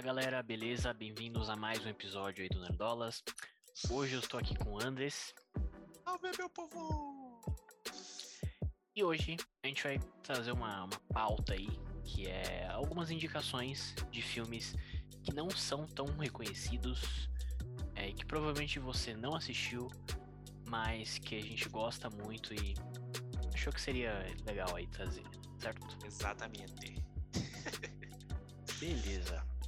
Fala galera, beleza? Bem-vindos a mais um episódio aí do Nerdolas. Hoje eu estou aqui com o Andres. Salve, meu povo! E hoje a gente vai trazer uma, uma pauta aí, que é algumas indicações de filmes que não são tão reconhecidos, é, que provavelmente você não assistiu, mas que a gente gosta muito e achou que seria legal aí trazer, certo? Exatamente. Beleza.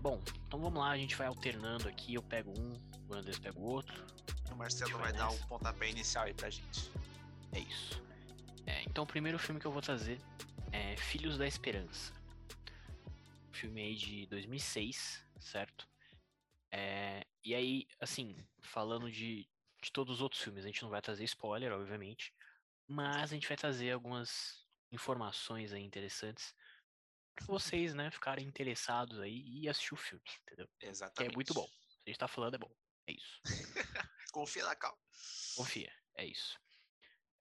Bom, então vamos lá, a gente vai alternando aqui, eu pego um, o Andrés pega o outro. O Marcelo vai dar o pontapé inicial aí pra gente. É isso. É, então o primeiro filme que eu vou trazer é Filhos da Esperança. Filme aí de 2006, certo? É, e aí, assim, falando de, de todos os outros filmes, a gente não vai trazer spoiler, obviamente, mas a gente vai trazer algumas informações aí interessantes vocês, né, ficarem interessados aí e assistir o filme, entendeu? Exatamente. Que é muito bom. A gente tá falando, é bom. É isso. Confia na calma. Confia, é isso.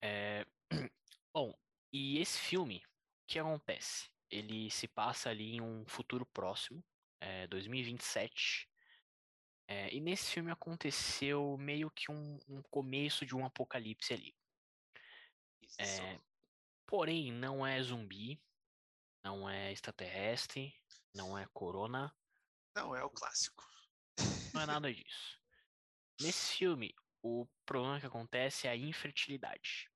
É... Bom, e esse filme, o que acontece? Ele se passa ali em um futuro próximo, é, 2027. É, e nesse filme aconteceu meio que um, um começo de um apocalipse ali. Isso. É, porém, não é zumbi, não é extraterrestre, não é corona, Não, é o clássico. não é nada disso. Nesse filme, o problema que acontece é a infertilidade.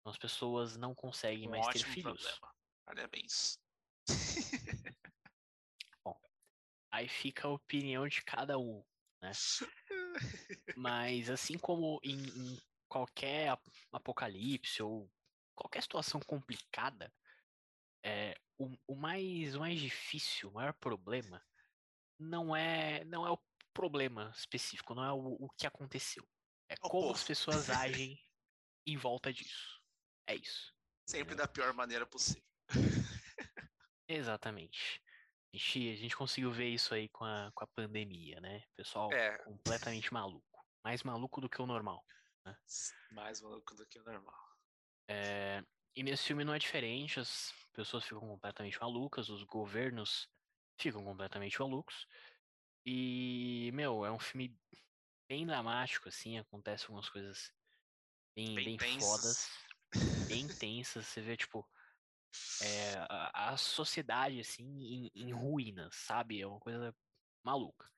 Então, As pessoas não conseguem Um mais ter filhos. problema. Parabéns. Aí fica a opinião de cada um. Mas assim como em, em qualquer ap- apocalipse ou qualquer situação complicada, é, o, o mais, o mais difícil, o maior problema, não é, não é o problema específico, não é o, o que aconteceu. É o como povo. as pessoas agem em volta disso. É isso. Sempre da pior maneira possível. Exatamente. A gente, a gente conseguiu ver isso aí com a, com a pandemia, né? Pessoal É. completamente maluco. Mais maluco do que o normal. Mais maluco do que o normal. É, e nesse filme não é diferente, as pessoas ficam completamente malucas, os governos ficam completamente malucos. E, meu, é um filme bem dramático, assim, acontecem algumas coisas bem, Bem bem fodas, bem tensas. Você vê, tipo, é, a, a sociedade, assim, em, em ruínas, sabe? É uma coisa maluca.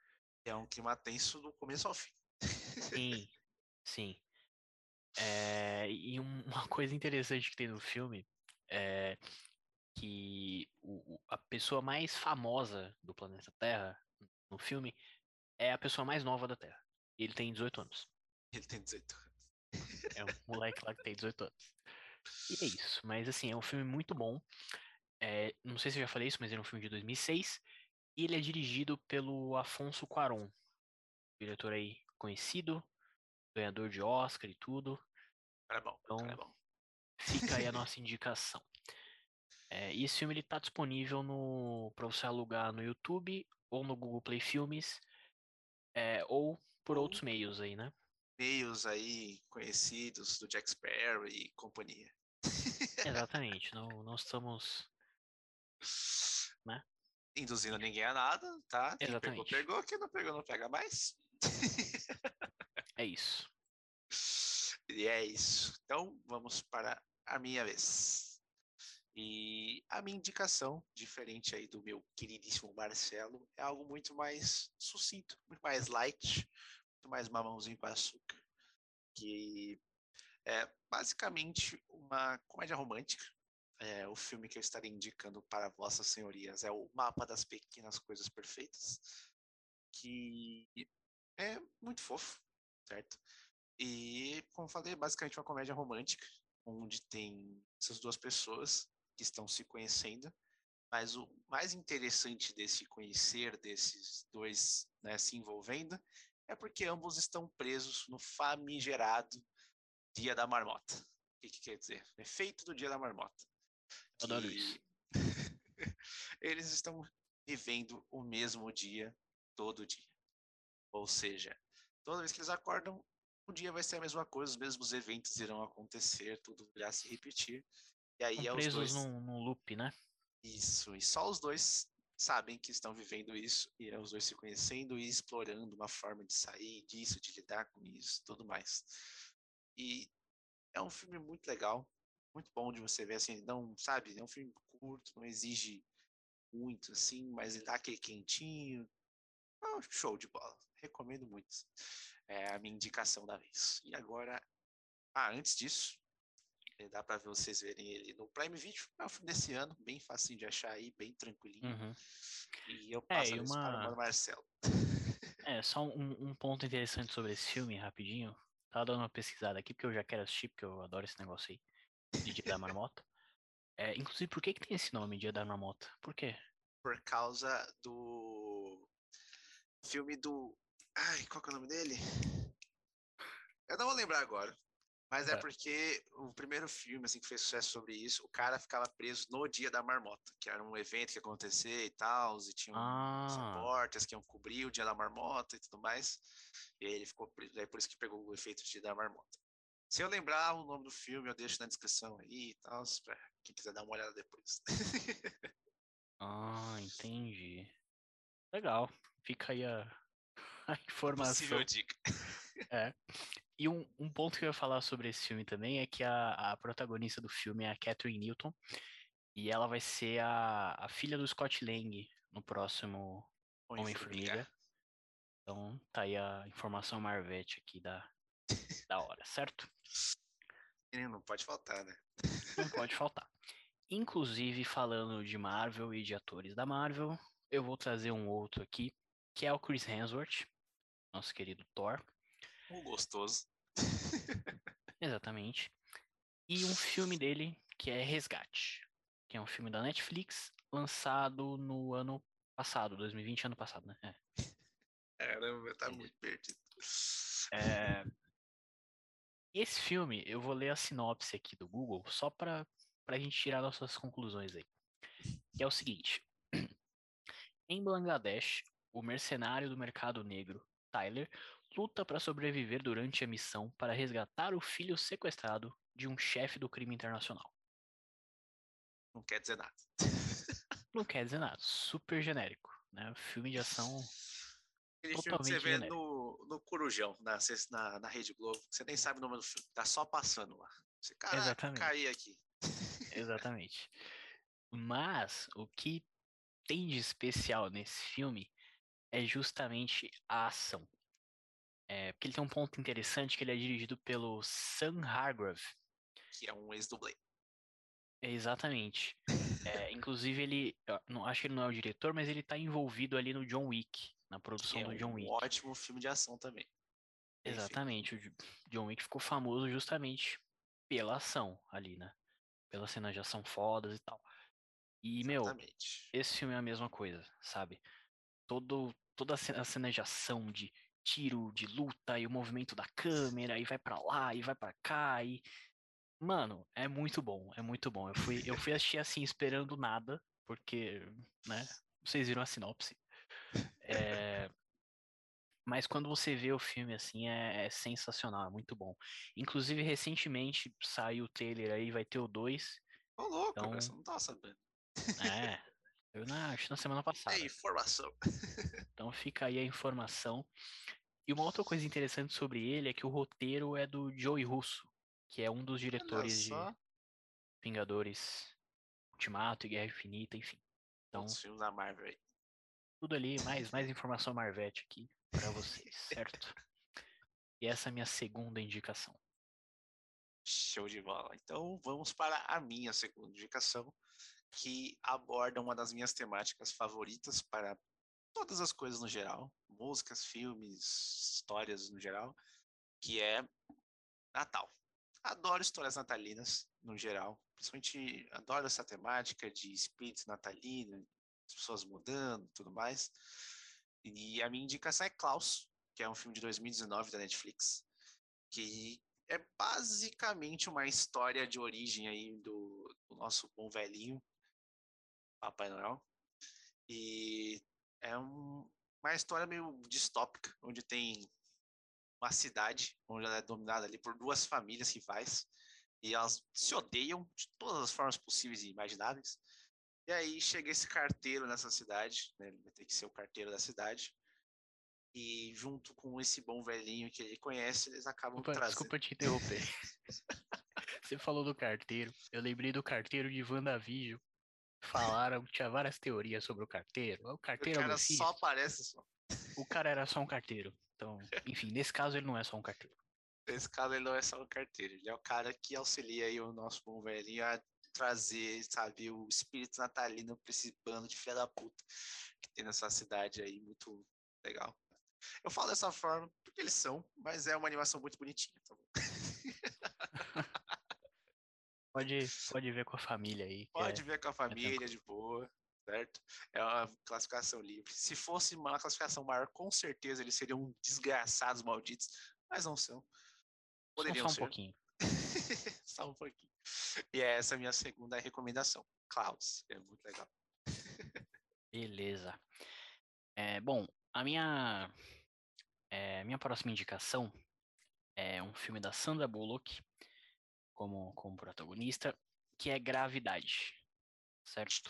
É um clima tenso do começo ao fim. Sim, sim. É, e um- uma coisa interessante que tem no filme é que o- a pessoa mais famosa do planeta Terra no filme é a pessoa mais nova da Terra. E ele tem 18 anos. Ele tem 18 anos. É um moleque lá que tem 18 anos. E é isso. Mas assim, é um filme muito bom. É, não sei se eu já falei isso, mas ele é um filme de 2006. E ele é dirigido pelo Afonso Cuarón. Diretor aí conhecido, ganhador de Oscar e tudo. Cara é bom, Então- cara é bom. Fica aí a nossa indicação. É, e esse filme ele tá disponível no para você alugar no YouTube ou no Google Play Filmes, é, ou por Ou- outros meios aí, né? Meios aí conhecidos do Jack Sparrow e companhia. Exatamente. Não, não estamos. Né? Induzindo ninguém a nada, tá? Quem pegou, Exatamente. pegou. Quem não pegou, não pega mais. É isso. E é isso. Então, vamos para a minha vez. E a minha indicação, diferente aí do meu queridíssimo Marcelo, é algo muito mais sucinto, muito mais light, muito mais mamãozinho com açúcar. Que é basicamente uma comédia romântica. É, o filme que eu estarei indicando para vossas senhorias é o Mapa das Pequenas Coisas Perfeitas, que é muito fofo, certo? E, como falei, é basicamente uma comédia romântica, onde tem essas duas pessoas que estão se conhecendo. Mas o mais interessante desse conhecer desses dois né, se envolvendo é porque ambos estão presos no famigerado Dia da Marmota. O que, que quer dizer? Efeito do Dia da Marmota. Adoro Que isso. Eles estão vivendo o mesmo dia todo dia. Ou seja, toda vez que eles acordam, o dia vai ser a mesma coisa, os mesmos eventos irão acontecer, tudo irá se repetir. E aí Estão é os presos dois. num, num loop, né? Isso, e só os dois sabem que estão vivendo isso e é os dois se conhecendo e explorando uma forma de sair disso, de lidar com isso, tudo mais. E é um filme muito legal, muito bom de você ver assim, não, sabe, é um filme curto, não exige muito assim, mas ele dá aquele quentinho. É um show de bola. Recomendo muito. É a minha indicação da vez. E agora, ah, antes disso, dá para vocês verem ele no Prime Video. É um filme desse ano, bem fácil de achar aí, bem tranquilinho. Uhum. E eu É, passo e a vez para o uma- Mano Marcelo. É, só um, um ponto interessante sobre esse filme, rapidinho. Tava dando uma pesquisada aqui, porque eu já quero assistir, porque eu adoro esse negócio aí. De Dia da Marmota. É, inclusive, por que, que tem esse nome, Dia da Marmota? Por quê? Por causa do filme do. Ai, qual que é o nome dele? Eu não vou lembrar agora. Mas é Tá. porque o primeiro filme assim, que fez sucesso sobre isso, o cara ficava preso no dia da marmota, que era um evento que ia acontecer e tal, e tinha uns Ah, repórteres que iam cobrir o dia da marmota e tudo mais. E aí ele ficou preso. É por isso que pegou o efeito de dia da marmota. Se eu lembrar o nome do filme, eu deixo na descrição aí e tal, pra quem quiser dar uma olhada depois. ah, entendi. Legal. Fica aí a, a informação. Possível dica. E um, um ponto que eu ia falar sobre esse filme também é que a, a protagonista do filme é a Catherine Newton. E ela vai ser a, a filha do Scott Lang no próximo Homem-Formiga. Então tá aí a informação Marvete aqui da, da hora, certo? Não pode faltar, né? Não pode faltar. Inclusive, falando de Marvel e de atores da Marvel, eu vou trazer um outro aqui, que é o Chris Hemsworth, nosso querido Thor. Um gostoso. Exatamente. E um filme dele que é Resgate, que é um filme da Netflix, lançado no ano passado, 2020, ano passado, né? É. Caramba, tá muito perdido. É, Esse filme, eu vou ler a sinopse aqui do Google, só para a gente tirar nossas conclusões aí. Que é o seguinte: Em Bangladesh, o mercenário do mercado negro, Tyler, luta para sobreviver durante a missão para resgatar o filho sequestrado de um chefe do crime internacional. Não quer dizer nada. Não quer dizer nada, super genérico, né? Filme de ação Aquele filme que você Totalmente vê no, no Corujão, na, na, na Rede Globo, que você nem sabe o nome do filme, tá só passando lá. Você, caraca, Exatamente. caí aqui. Exatamente. Mas o que tem de especial nesse filme é justamente a ação. É, porque ele tem um ponto interessante que ele é dirigido pelo Sam Hargrave. Que é um ex-dublê. Exatamente. É, inclusive ele, não, acho que ele não é o diretor, mas ele tá envolvido ali no John Wick, na produção é do John um Wick. ótimo filme de ação também. Exatamente. O J- John Wick ficou famoso justamente pela ação ali, né? Pelas cenas de ação fodas e tal. E, meu, Exatamente. esse filme é a mesma coisa, sabe? Todo, toda a cena de ação, de tiro, de luta, e o movimento da câmera, e vai pra lá, e vai pra cá, e. Mano, é muito bom, é muito bom. Eu fui, eu fui assistir assim, esperando nada, porque, né? Vocês viram a sinopse. É, Mas quando você vê o filme assim, é, é sensacional, é muito bom. Inclusive, recentemente saiu o trailer aí, vai ter o 2. Ô, louco, então- você não tava sabendo. É, eu na, acho que na semana passada. É informação. Então fica aí a informação. E uma outra coisa interessante sobre ele é que o roteiro é do Joey Russo, que é um dos diretores de Vingadores Ultimato e Guerra Infinita, enfim. Então, os filmes da Marvel aí. tudo ali, mais, mais informação Marvete aqui pra vocês, certo? E essa é a minha segunda indicação. Show de bola. Então vamos para a minha segunda indicação, que aborda uma das minhas temáticas favoritas para todas as coisas no geral, músicas, filmes, histórias no geral, que é Natal. Adoro histórias natalinas no geral, principalmente adoro essa temática de espírito natalino, as pessoas mudando, tudo mais. E a minha indicação é Klaus, que é um filme de 2019 da Netflix, que é basicamente uma história de origem aí do, do nosso bom velhinho, Papai Noel. E é um- uma história meio distópica, onde tem uma cidade, onde ela é dominada ali por duas famílias rivais, e elas se odeiam de todas as formas possíveis e imagináveis. E aí chega esse carteiro nessa cidade, né? Ele vai ter que ser o carteiro da cidade. E junto com esse bom velhinho que ele conhece, eles acabam Desculpa, trazendo. desculpa te interromper. Você falou do carteiro. Eu lembrei do carteiro de WandaVision. Falaram, tinha várias teorias sobre o carteiro. O carteiro é o cara Messias. só aparece só. O cara era só um carteiro. Então, enfim, nesse caso ele não é só um carteiro. Nesse caso, ele não é só um carteiro, ele é o cara que auxilia aí o nosso bom velhinho a trazer, sabe, o espírito natalino pra esse bando de filha da puta que tem nessa cidade aí, muito legal. Eu falo dessa forma porque eles são, mas é uma animação muito bonitinha, tá bom? Pode, pode ver com a família aí. Pode é- ver com a família tranquilo. de boa, certo? É uma classificação livre. Se fosse uma classificação maior, com certeza eles seriam desgraçados malditos, mas não são. só, Poderiam só um ser. pouquinho. Só um pouquinho. E essa é a minha segunda recomendação. Klaus, é muito legal. Beleza. É, bom, a minha, é, minha próxima indicação é um filme da Sandra Bullock como, como protagonista, que é Gravidade. Certo?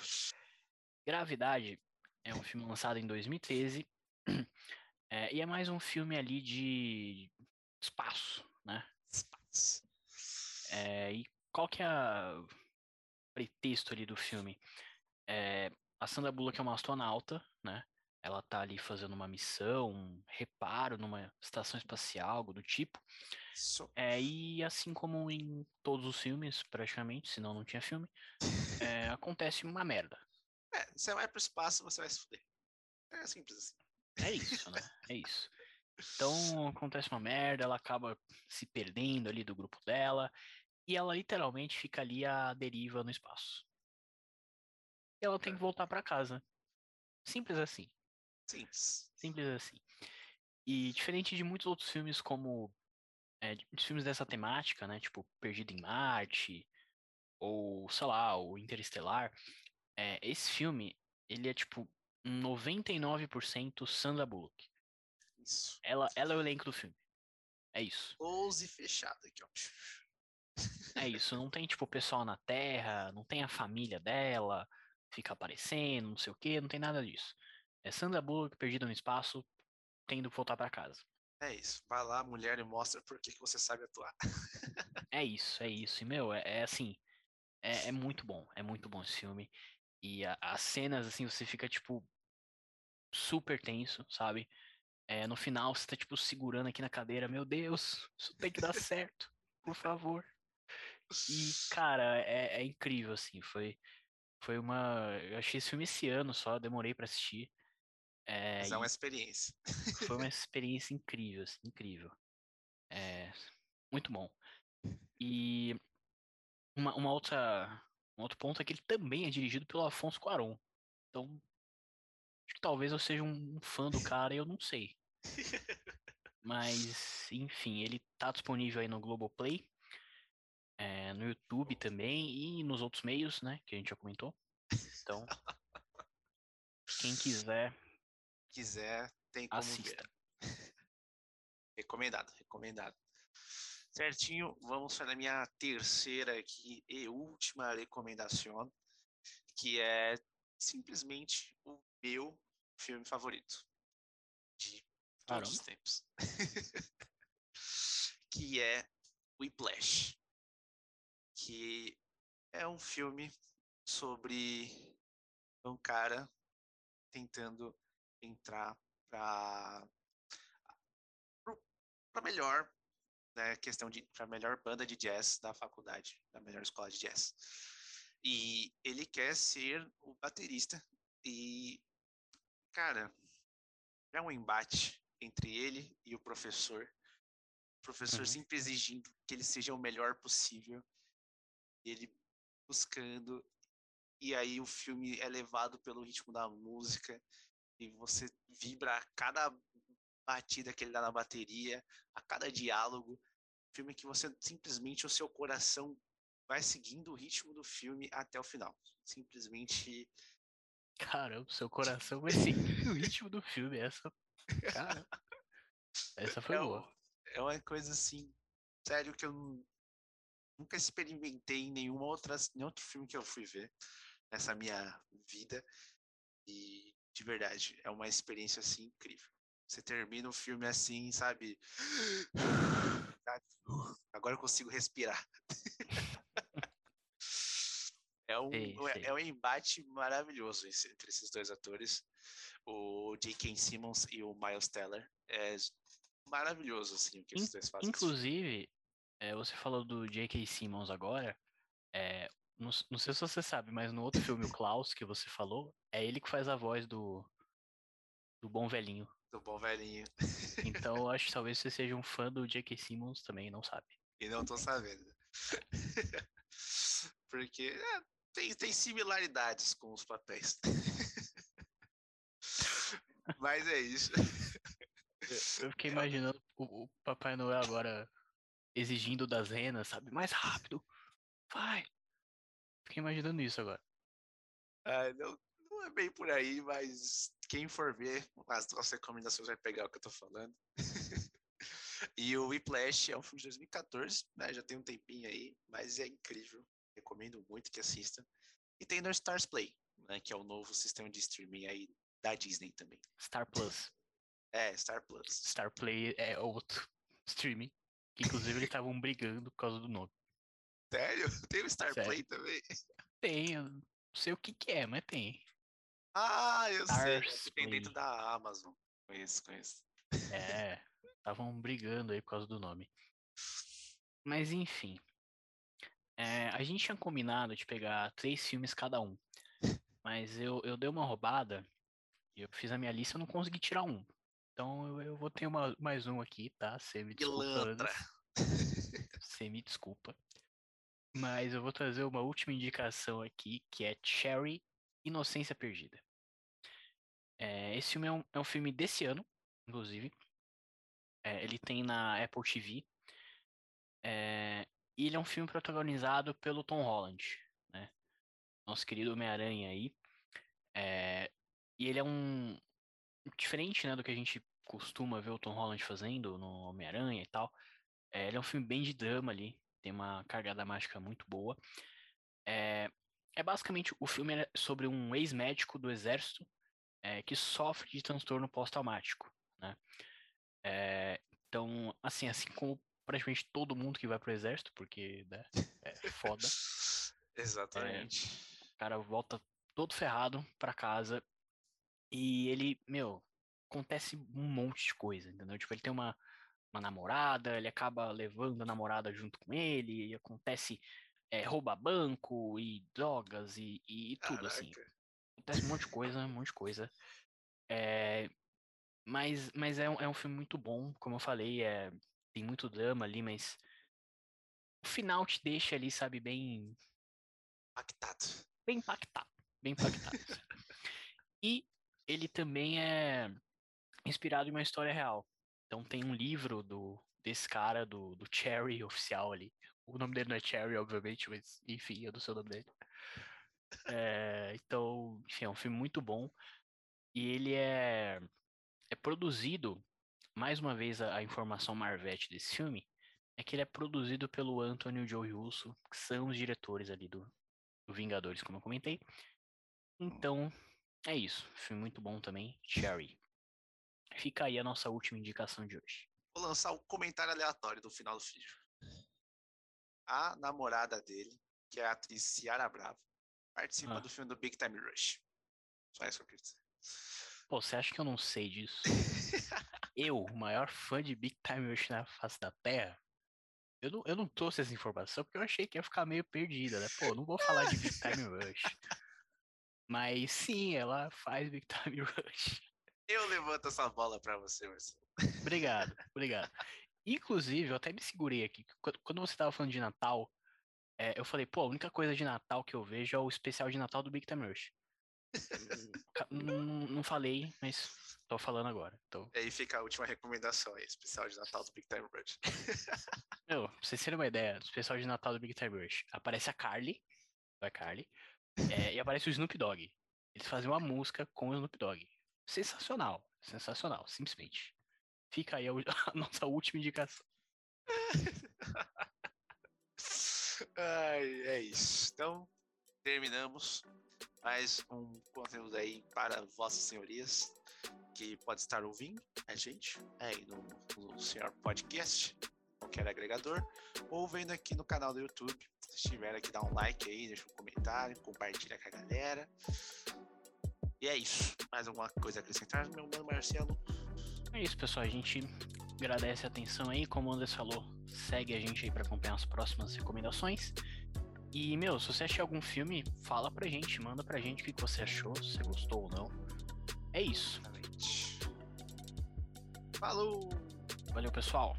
Gravidade é um filme lançado em 2013 é, e é mais um filme ali de espaço, né? Spats. É, e qual que é o pretexto ali do filme? É, a Sandra Bullock é uma astronauta, né? Ela tá ali fazendo uma missão, um reparo numa estação espacial, algo do tipo. Isso. É, e assim como em todos os filmes, praticamente, senão não tinha filme, é, acontece uma merda. É, você vai pro espaço, você vai se fuder. É simples assim. É isso, né? É isso. Então acontece uma merda, ela acaba se perdendo ali do grupo dela e ela literalmente fica ali à deriva no espaço. E ela tem que voltar pra casa. Simples assim, Simples. simples assim. E diferente de muitos outros filmes como é, filmes dessa temática, né, tipo Perdido em Marte ou sei lá, o Interestelar, é, esse filme ele é tipo 99% Sandra Bullock. Isso. Ela, ela é o elenco do filme. É isso. Close fechado aqui, ó. É isso. Não tem, tipo, o pessoal na Terra, não tem a família dela, fica aparecendo, não sei o quê, não tem nada disso. É Sandra Bullock perdida no espaço, tendo que voltar pra casa. É isso. Vai lá, mulher, e mostra por que que você sabe atuar. É isso, é isso. E, meu, é, é assim. É, é muito bom. É muito bom esse filme. E a- as cenas, assim, você fica, tipo, super tenso, sabe? É, no final, você tá, tipo, segurando aqui na cadeira. Meu Deus, isso tem que dar certo. Por favor. E, cara, é, é incrível, assim. Foi, foi uma. Eu achei esse filme esse ano só, demorei pra assistir. É, Mas é uma experiência. foi uma experiência incrível, assim, incrível. É, muito bom. E uma, uma outra, um outro ponto é que ele também é dirigido pelo Afonso Cuarón. Então, acho que talvez eu seja um fã do cara e eu não sei. Mas, enfim, ele tá disponível aí no Globoplay, é, no YouTube também e nos outros meios, né, que a gente já comentou. Então, quem quiser, quiser, tem como assista. ver. Recomendado, recomendado. Certinho, vamos para a minha terceira aqui e última recomendação, que é simplesmente o meu filme favorito de todos os tempos. que é Whiplash, que é um filme sobre um cara tentando entrar para para melhor né, questão de para melhor banda de jazz da faculdade, da melhor escola de jazz. E ele quer ser o baterista e cara, é um embate entre ele e o professor. O professor Uhum. sempre exigindo que ele seja o melhor possível. Ele buscando e aí o filme é levado pelo ritmo da música e você vibra a cada batida que ele dá na bateria, a cada diálogo. Filme que você simplesmente o seu coração vai seguindo o ritmo do filme até o final. Simplesmente Caramba, seu coração vai seguir o ritmo do filme. Essa. Cara. Essa foi é, boa. é uma coisa assim, sério que eu nu- nunca experimentei em nenhuma outra, nenhum outro filme que eu fui ver. nessa minha vida. E de verdade, é uma experiência assim incrível. Você termina o filme assim, sabe? Agora eu consigo respirar. é, um, Sei, é- sei. é um embate maravilhoso entre esses dois atores, o J.K. Simmons e o Miles Teller. É maravilhoso assim o que esses dois fazem. filme. Inclusive, é, você falou do J.K. Simmons agora. é, não, não sei se você sabe, mas no outro filme, o Klaus, que você falou, é ele que faz a voz do, do bom velhinho. Do bom velhinho. Então, eu acho que talvez você seja um fã do J.K. Simmons também, não sabe. E não tô sabendo. Porque é, tem, tem similaridades com os papéis. Mas é isso. Eu fiquei imaginando o, o Papai Noel agora exigindo das renas, sabe? Mais rápido. Vai. Fiquei imaginando isso agora. Ah, não, não é bem por aí, mas quem for ver as nossas recomendações vai pegar o que eu tô falando. e o Whiplash é um filme de 2014, né? Já tem um tempinho aí, mas é incrível. Recomendo muito que assista. E tem no Stars Play, né? Que é o novo sistema de streaming aí da Disney também. Star Plus. É, Star Plus. Star Play é outro streaming. Que inclusive eles estavam brigando por causa do nome. Sério? Tem o Star Sério. Play também? Tem, eu não sei o que, que é, mas tem. Ah, eu sei. Stars que Tem dentro da Amazon. Conheço, conheço. É, estavam brigando aí por causa do nome. Mas enfim. É, a gente tinha combinado de pegar três filmes cada um. Mas eu, eu dei uma roubada e eu fiz a minha lista e não consegui tirar um. Então eu, eu vou ter uma, mais um aqui, tá? Você me desculpa. Você me desculpa. Mas eu vou trazer uma última indicação aqui, que é Cherry Inocência Perdida. É, esse filme é um, é um filme desse ano, inclusive. É, ele tem na Apple TV. É, e ele é um filme protagonizado pelo Tom Holland, né? Nosso querido Homem-Aranha aí. É, e ele é um. Diferente né, do que a gente costuma ver o Tom Holland fazendo no Homem-Aranha e tal. É, ele é um filme bem de drama ali. Tem uma carga dramática muito boa. É, é basicamente o filme é sobre um ex-médico do exército é, que sofre de transtorno pós-traumático, né? É, então, assim, assim como praticamente todo mundo que vai pro exército, porque né, é foda, Exatamente. o cara volta todo ferrado pra casa e ele, meu, acontece um monte de coisa, entendeu? Tipo, ele tem uma, uma namorada, ele acaba levando a namorada junto com ele, e acontece é, rouba banco e drogas e, e, e tudo, assim. Caraca. Acontece um monte de coisa, um monte de coisa. É, mas mas é, um, é um filme muito bom, como eu falei, é, tem muito drama ali, mas o final te deixa ali, sabe, bem, Impactado. bem impactado, bem impactado. e ele também é inspirado em uma história real. Então tem um livro do desse cara, do, do Cherry oficial ali. O nome dele não é Cherry, obviamente, mas enfim, eu não sei o nome dele. É, então, enfim, é um filme muito bom. E ele é, é produzido, mais uma vez a, a informação Marvete desse filme, é que ele é produzido pelo Anthony e o Joe Russo, que são os diretores ali do, do Vingadores, como eu comentei. Então, é isso. Filme muito bom também, Cherry. Fica aí a nossa última indicação de hoje. Vou lançar um comentário aleatório do final do vídeo. A namorada dele, que é a atriz Ciara Bravo, participa Ah. do filme do Big Time Rush. Só isso que eu queria dizer. Pô, você acha que eu não sei disso? eu, o maior fã de Big Time Rush na face da Terra, eu não, eu não trouxe essa informação porque eu achei que ia ficar meio perdida, né? Pô, não vou falar de Big Time Rush. Mas sim, ela faz Big Time Rush. Eu levanto essa bola pra você, Marcelo. Obrigado, obrigado. Inclusive, eu até me segurei aqui. Quando, você tava falando de Natal, é, eu falei, pô, a única coisa de Natal que eu vejo é o especial de Natal do Big Time Rush. Não, não falei, mas tô falando agora. Então, E aí fica a última recomendação aí, especial de Natal do Big Time Rush. meu, pra vocês terem uma ideia, do especial de Natal do Big Time Rush, aparece a Carly, a Carly, é, e aparece o Snoop Dogg. Eles fazem uma música com o Snoop Dogg. Sensacional, sensacional, simplesmente. Fica aí a, a nossa última indicação. Ai, é isso. Então, terminamos mais um conteúdo aí para vossas senhorias que pode estar ouvindo a gente aí no, no Senhor Podcast, qualquer agregador, ou vendo aqui no canal do YouTube. Se estiver aqui, dá um like aí, deixa um comentário, compartilha com a galera. E é isso. Mais alguma coisa a acrescentar, meu mano Marcelo? É isso, pessoal. A gente agradece a atenção aí. Como o Anderson falou, segue a gente aí para acompanhar as próximas recomendações. E, meu, se você achar algum filme, fala pra gente, manda pra gente o que você achou, se você gostou ou não. É isso. Falou! Valeu, pessoal.